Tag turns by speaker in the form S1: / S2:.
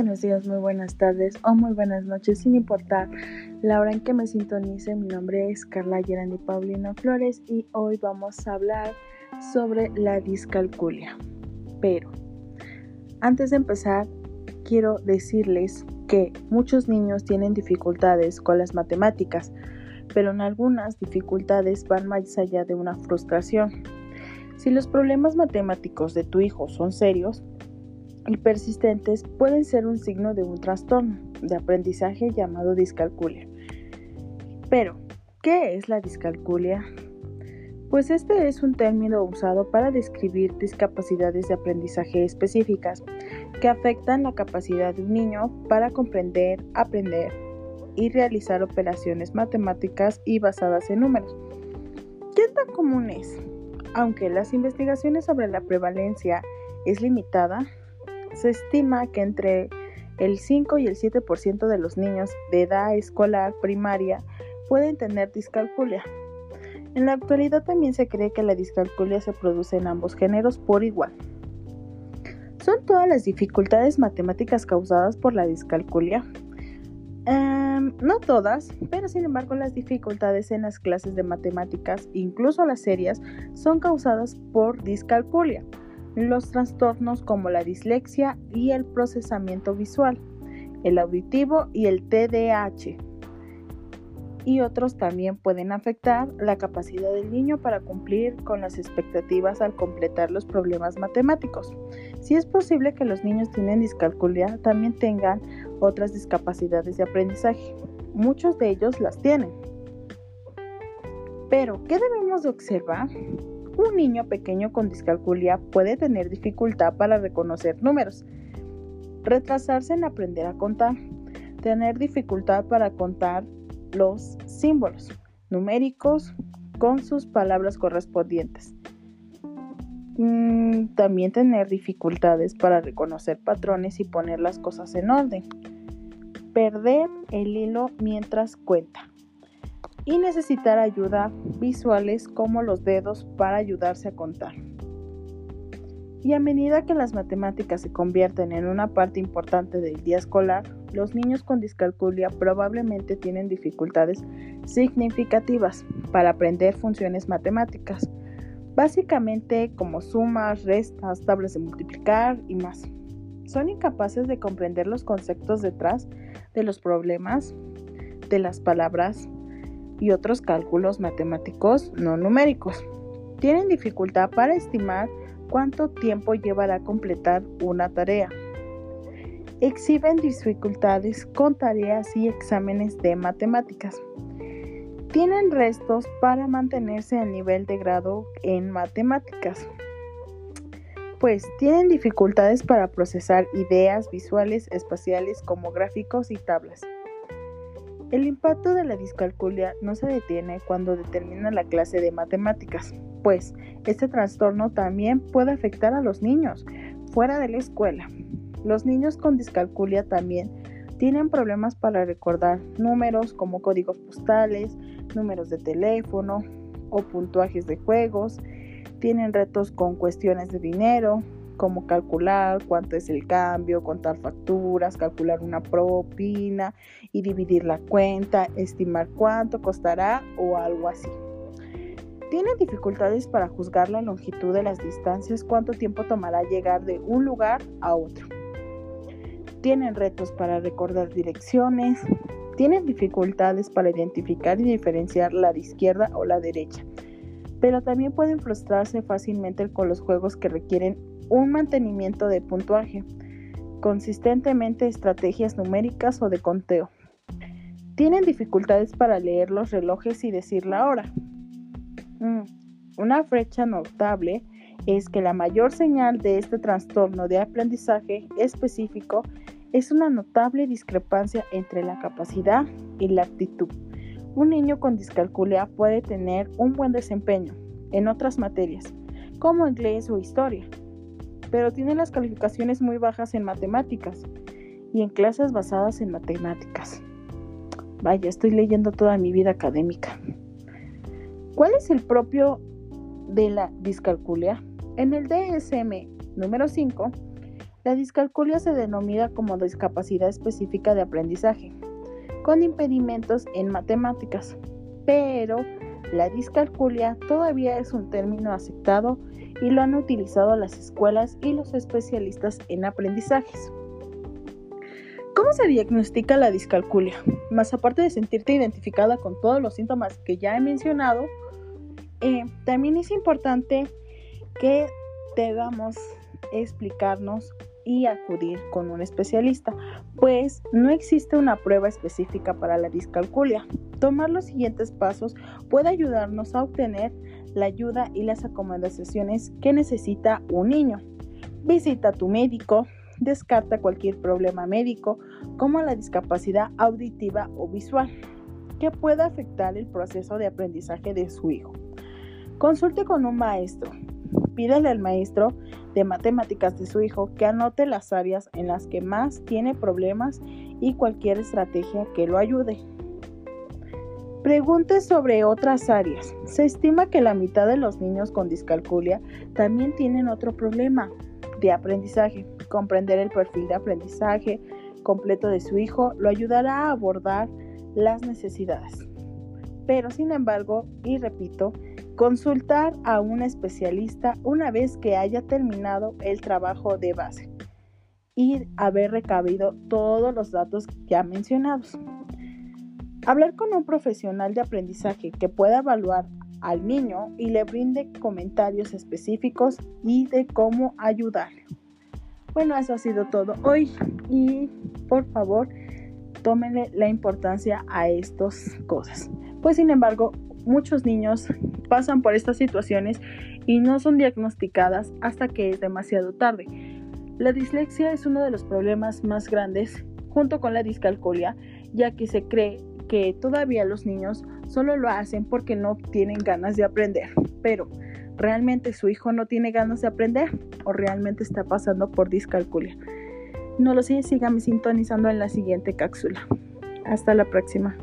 S1: buenos días, muy buenas tardes o muy buenas noches, sin importar la hora en que me sintonice. Mi nombre es Carla Gerandi Paulino Flores y hoy vamos a hablar sobre la discalculia. Pero antes de empezar, quiero decirles que muchos niños tienen dificultades con las matemáticas, pero en algunas dificultades van más allá de una frustración. Si los problemas matemáticos de tu hijo son serios, y persistentes pueden ser un signo de un trastorno de aprendizaje llamado discalculia. Pero, ¿qué es la discalculia? Pues este es un término usado para describir discapacidades de aprendizaje específicas que afectan la capacidad de un niño para comprender, aprender y realizar operaciones matemáticas y basadas en números. ¿Qué tan común es? Aunque las investigaciones sobre la prevalencia es limitada, se estima que entre el 5 y el 7% de los niños de edad escolar primaria pueden tener discalculia. En la actualidad también se cree que la discalculia se produce en ambos géneros por igual. ¿Son todas las dificultades matemáticas causadas por la discalculia? Em, no todas, pero sin embargo las dificultades en las clases de matemáticas, incluso las serias, son causadas por discalculia los trastornos como la dislexia y el procesamiento visual, el auditivo y el TDAH. Y otros también pueden afectar la capacidad del niño para cumplir con las expectativas al completar los problemas matemáticos. Si es posible que los niños tienen discalculia, también tengan otras discapacidades de aprendizaje. Muchos de ellos las tienen. Pero, ¿qué debemos de observar? Un niño pequeño con discalculia puede tener dificultad para reconocer números, retrasarse en aprender a contar, tener dificultad para contar los símbolos numéricos con sus palabras correspondientes. Mm, también tener dificultades para reconocer patrones y poner las cosas en orden. Perder el hilo mientras cuenta y necesitar ayuda visuales como los dedos para ayudarse a contar. Y a medida que las matemáticas se convierten en una parte importante del día escolar, los niños con discalculia probablemente tienen dificultades significativas para aprender funciones matemáticas, básicamente como sumas, restas, tablas de multiplicar y más. Son incapaces de comprender los conceptos detrás de los problemas, de las palabras, y otros cálculos matemáticos no numéricos. Tienen dificultad para estimar cuánto tiempo llevará completar una tarea. Exhiben dificultades con tareas y exámenes de matemáticas. Tienen restos para mantenerse al nivel de grado en matemáticas. Pues tienen dificultades para procesar ideas visuales espaciales como gráficos y tablas. El impacto de la discalculia no se detiene cuando determina la clase de matemáticas, pues este trastorno también puede afectar a los niños fuera de la escuela. Los niños con discalculia también tienen problemas para recordar números como códigos postales, números de teléfono o puntuajes de juegos. Tienen retos con cuestiones de dinero, como calcular cuánto es el cambio, contar facturas, calcular una propina y dividir la cuenta, estimar cuánto costará o algo así. Tienen dificultades para juzgar la longitud de las distancias, cuánto tiempo tomará llegar de un lugar a otro. Tienen retos para recordar direcciones. Tienen dificultades para identificar y diferenciar la de izquierda o la derecha. Pero también pueden frustrarse fácilmente con los juegos que requieren un mantenimiento de puntuaje, consistentemente estrategias numéricas o de conteo. Tienen dificultades para leer los relojes y decir la hora. Mm, una fecha notable es que la mayor señal de este trastorno de aprendizaje específico es una notable discrepancia entre la capacidad y la actitud. Un niño con discalculia puede tener un buen desempeño en otras materias, como inglés o historia, pero tiene las calificaciones muy bajas en matemáticas y en clases basadas en matemáticas. Vaya, estoy leyendo toda mi vida académica. ¿Cuál es el propio de la discalculia? En el DSM número 5 La discalculia se denomina como discapacidad específica de aprendizaje, con impedimentos en matemáticas, pero la discalculia todavía es un término aceptado y lo han utilizado las escuelas y los especialistas en aprendizajes. ¿Cómo se diagnostica la discalculia? Más aparte de sentirte identificada con todos los síntomas que ya he mencionado, eh, también es importante que debamos explicarnos y acudir con un especialista, pues no existe una prueba específica para la discalculia. Tomar los siguientes pasos puede ayudarnos a obtener la ayuda y las acomodaciones que necesita un niño. Visita a tu médico, descarta cualquier problema médico como la discapacidad auditiva o visual que pueda afectar el proceso de aprendizaje de su hijo. Consulte con un maestro, Pídele al maestro de matemáticas de su hijo que anote las áreas en las que más tiene problemas y cualquier estrategia que lo ayude. Pregunte sobre otras áreas. Se estima que la mitad de los niños con discalculia también tienen otro problema de aprendizaje. Comprender el perfil de aprendizaje completo de su hijo lo ayudará a abordar las necesidades. Pero sin embargo, y repito, Consultar a un especialista una vez que haya terminado el trabajo de base y haber recabido todos los datos ya mencionados. Hablar con un profesional de aprendizaje que pueda evaluar al niño y le brinde comentarios específicos y de cómo ayudarle. Bueno, eso ha sido todo hoy y por favor tómenle la importancia a estas cosas. Pues sin embargo, muchos niños pasan por estas situaciones y no son diagnosticadas hasta que es demasiado tarde. La dislexia es uno de los problemas más grandes junto con la discalculia, ya que se cree que todavía los niños solo lo hacen porque no tienen ganas de aprender. Pero, ¿realmente su hijo no tiene ganas de aprender o realmente está pasando por discalculia? No lo sé, síganme sintonizando en la siguiente cápsula. Hasta la próxima.